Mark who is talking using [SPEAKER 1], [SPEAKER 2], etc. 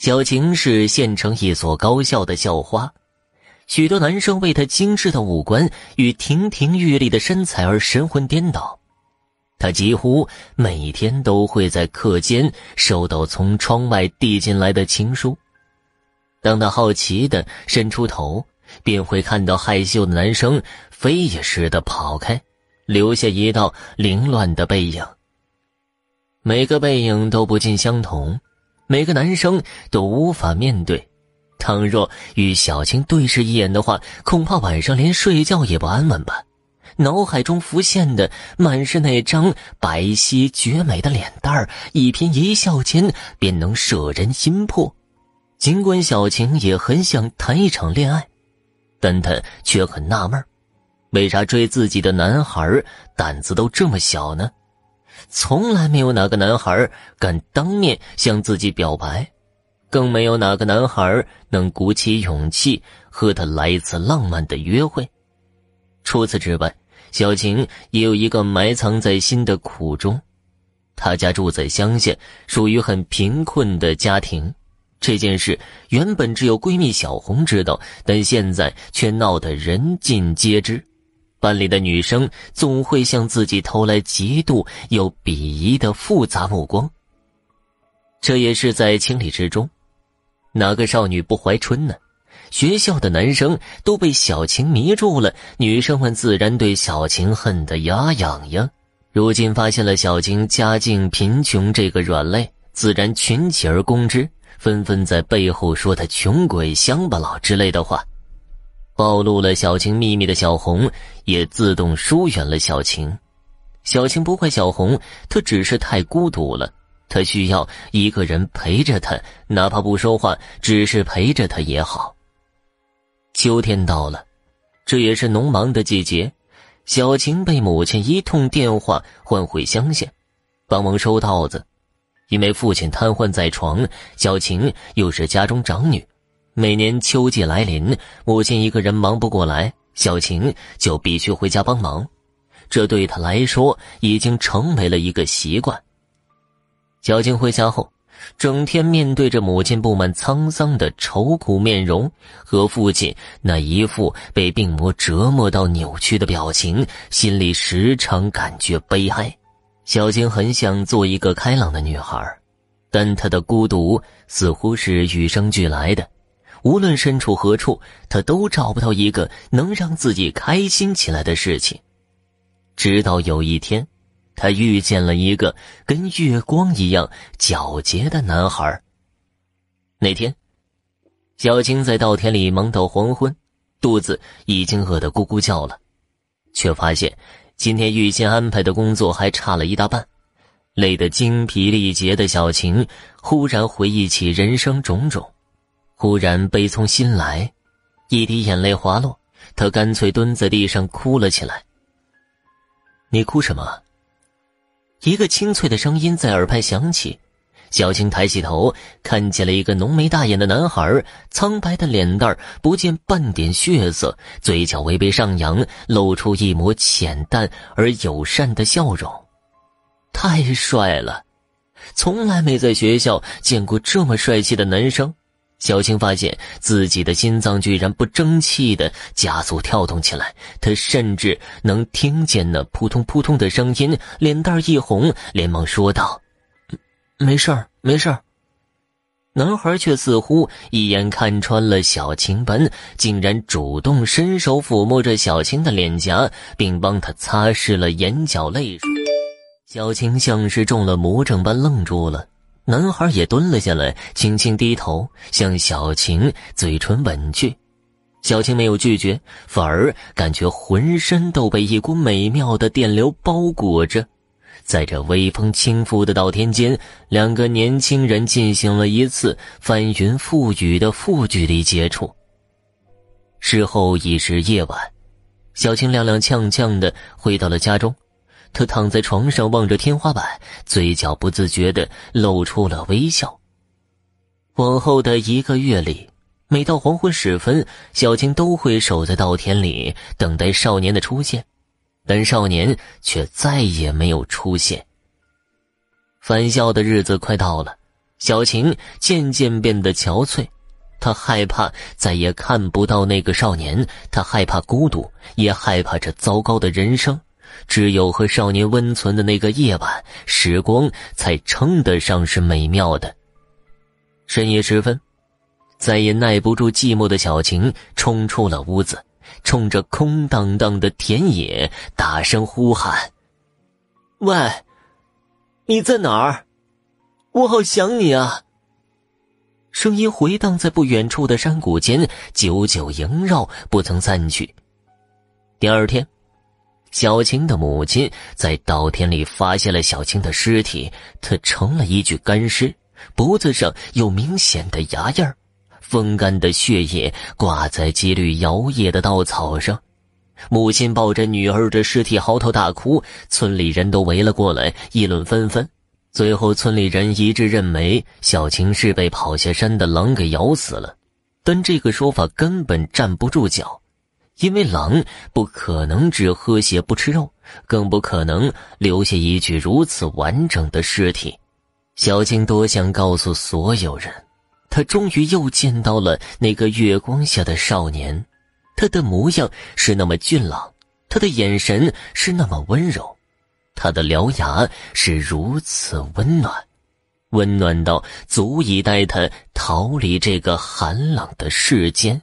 [SPEAKER 1] 小晴是县城一所高校的校花，许多男生为她精致的五官与亭亭玉立的身材而神魂颠倒。她几乎每天都会在课间收到从窗外递进来的情书。当她好奇的伸出头，便会看到害羞的男生飞也似的跑开，留下一道凌乱的背影。每个背影都不尽相同。每个男生都无法面对，倘若与小青对视一眼的话，恐怕晚上连睡觉也不安稳吧。脑海中浮现的满是那张白皙绝美的脸蛋儿，一颦一笑间便能摄人心魄。尽管小晴也很想谈一场恋爱，但她却很纳闷为啥追自己的男孩胆子都这么小呢？从来没有哪个男孩敢当面向自己表白，更没有哪个男孩能鼓起勇气和他来一次浪漫的约会。除此之外，小晴也有一个埋藏在心的苦衷。她家住在乡下，属于很贫困的家庭。这件事原本只有闺蜜小红知道，但现在却闹得人尽皆知。班里的女生总会向自己投来嫉妒又鄙夷的复杂目光。这也是在情理之中，哪个少女不怀春呢？学校的男生都被小晴迷住了，女生们自然对小晴恨得牙痒痒。如今发现了小晴家境贫穷这个软肋，自然群起而攻之，纷纷在背后说她穷鬼、乡巴佬之类的话。暴露了小晴秘密的小红也自动疏远了小晴。小晴不怪小红，她只是太孤独了，她需要一个人陪着她，哪怕不说话，只是陪着她也好。秋天到了，这也是农忙的季节。小晴被母亲一通电话唤回乡下，帮忙收稻子。因为父亲瘫痪在床，小晴又是家中长女。每年秋季来临，母亲一个人忙不过来，小晴就必须回家帮忙。这对她来说已经成为了一个习惯。小晴回家后，整天面对着母亲布满沧桑的愁苦面容和父亲那一副被病魔折磨到扭曲的表情，心里时常感觉悲哀。小晴很想做一个开朗的女孩，但她的孤独似乎是与生俱来的。无论身处何处，他都找不到一个能让自己开心起来的事情。直到有一天，他遇见了一个跟月光一样皎洁的男孩。那天，小青在稻田里忙到黄昏，肚子已经饿得咕咕叫了，却发现今天预先安排的工作还差了一大半，累得精疲力竭的小晴忽然回忆起人生种种。忽然悲从心来，一滴眼泪滑落，他干脆蹲在地上哭了起来。你哭什么？一个清脆的声音在耳畔响起。小青抬起头，看见了一个浓眉大眼的男孩，苍白的脸蛋不见半点血色，嘴角微微上扬，露出一抹浅淡而友善的笑容。太帅了，从来没在学校见过这么帅气的男生。小青发现自己的心脏居然不争气的加速跳动起来，她甚至能听见那扑通扑通的声音，脸蛋一红，连忙说道：“没事儿，没事儿。”男孩却似乎一眼看穿了小青般，竟然主动伸手抚摸着小青的脸颊，并帮她擦拭了眼角泪水。小青像是中了魔怔般愣住了。男孩也蹲了下来，轻轻低头向小晴嘴唇吻去。小晴没有拒绝，反而感觉浑身都被一股美妙的电流包裹着。在这微风轻拂的稻田间，两个年轻人进行了一次翻云覆雨的负距离接触。事后已是夜晚，小青踉踉跄跄的回到了家中。他躺在床上，望着天花板，嘴角不自觉的露出了微笑。往后的一个月里，每到黄昏时分，小青都会守在稻田里等待少年的出现，但少年却再也没有出现。返校的日子快到了，小晴渐渐变得憔悴，她害怕再也看不到那个少年，她害怕孤独，也害怕这糟糕的人生。只有和少年温存的那个夜晚，时光才称得上是美妙的。深夜时分，再也耐不住寂寞的小晴冲出了屋子，冲着空荡荡的田野大声呼喊：“喂，你在哪儿？”我好想你啊！声音回荡在不远处的山谷间，久久萦绕，不曾散去。第二天，小青的母亲在稻田里发现了小青的尸体，她成了一具干尸，脖子上有明显的牙印儿，风干的血液挂在几缕摇曳的稻草上。母亲抱着女儿的尸体嚎啕大哭，村里人都围了过来，议论纷纷。最后，村里人一致认为小青是被跑下山的狼给咬死了，但这个说法根本站不住脚，因为狼不可能只喝血不吃肉，更不可能留下一具如此完整的尸体。小青多想告诉所有人，她终于又见到了那个月光下的少年，他的模样是那么俊朗，他的眼神是那么温柔。他的獠牙是如此温暖，温暖到足以带他逃离这个寒冷的世间。